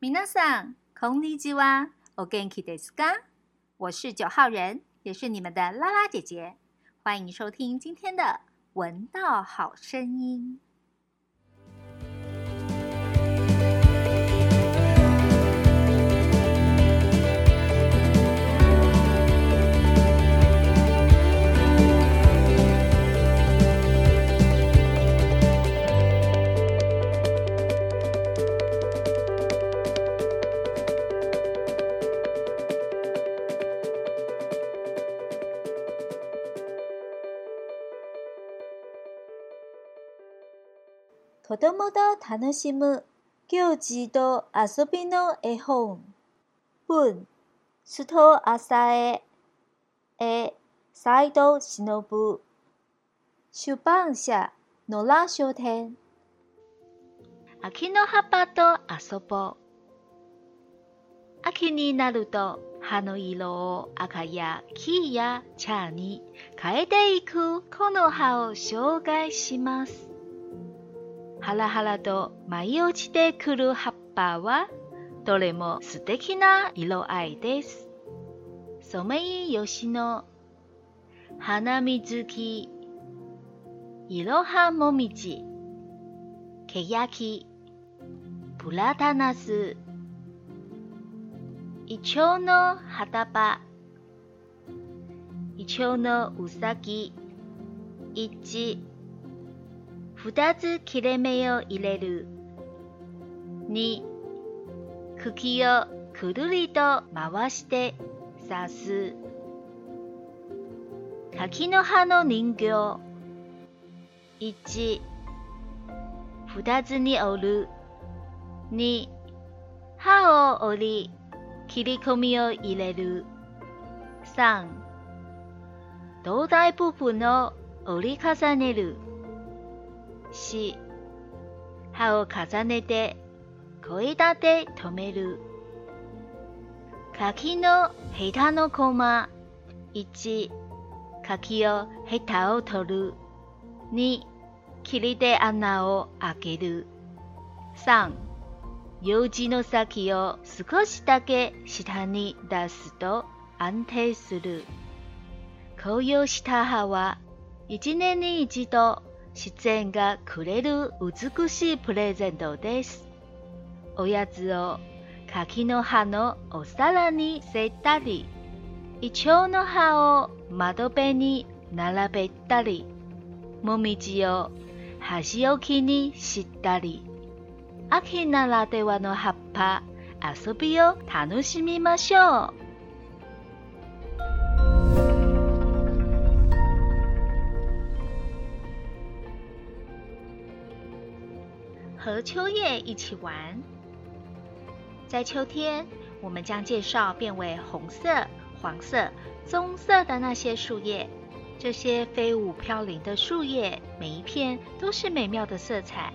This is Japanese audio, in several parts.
皆さん、こんにちは。お元気ですか？我是九号人，也是你们的拉拉姐姐。欢迎收听今天的《闻道好声音》。 子供と楽しむ。行事と遊びの絵本。文。須藤浅江絵斎藤忍出版社野良書店。秋の葉っぱと遊ぼう。秋になると葉の色を赤や黄や茶に変えていく。この葉を紹介します。ハラハラと舞い落ちてくる葉っぱはどれも素敵な色合いです。ソメイヨシノ、花水木、いろはもみじ、けやき、プラタナス、イチョウの旗場、イチョウのうさぎ、いち、2つ切れ目を入れる。2、茎をくるりと回して刺す。柿の葉の人形。1、2つに折る。2、葉を折り、切り込みを入れる。3、胴体部分を折り重ねる。し歯を重ねて小枝で留める。柿のヘタのコマ1柿をヘタを取る。2霧で穴を開ける。3用事の先を少しだけ下に出すと安定する。紅葉した葉は一年に一度自然がくれる美しいプレゼントです。おやつを柿の葉のお皿にせたり、イチョウの葉を窓辺に並べたり、もみじを端置きにしたり、秋ならではの葉っぱ、遊びを楽しみましょう。和秋叶一起玩。在秋天，我们将介绍变为红色、黄色、棕色的那些树叶。这些飞舞飘零的树叶，每一片都是美妙的色彩。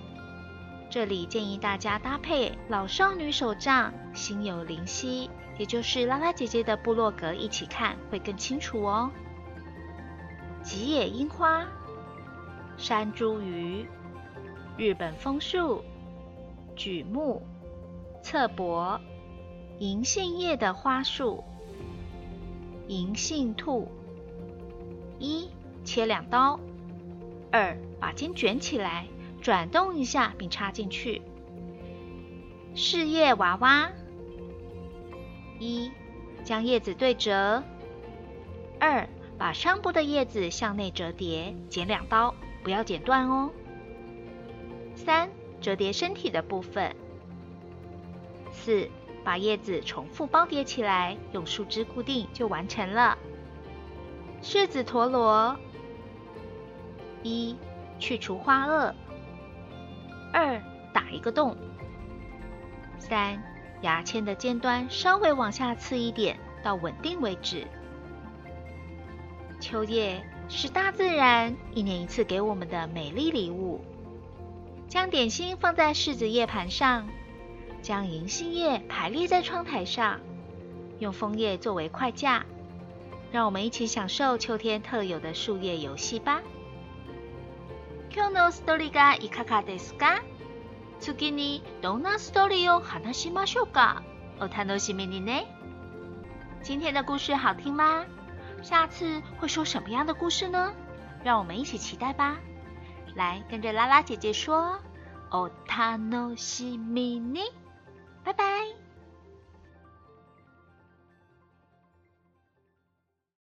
这里建议大家搭配《老少女手账》，心有灵犀，也就是拉拉姐姐的部落格一起看，会更清楚哦。吉野樱花、山茱萸。日本枫树、榉木、侧柏、银杏叶的花束、银杏兔。一切两刀，二把茎卷起来，转动一下并插进去。四叶娃娃，一将叶子对折，二把上部的叶子向内折叠，剪两刀，不要剪断哦。三、折叠身体的部分。四、把叶子重复包叠起来，用树枝固定就完成了。柿子陀螺。一、去除花萼。二、打一个洞。三、牙签的尖端稍微往下刺一点，到稳定为止。秋叶是大自然一年一次给我们的美丽礼物。将点心放在柿子叶盘上，将银杏叶排列在窗台上，用枫叶作为筷架，让我们一起享受秋天特有的树叶游戏吧。今？今天的故事好听吗？下次会说什么样的故事呢？让我们一起期待吧。来跟着拉拉姐姐说：“哦，他诺西米尼，拜拜。”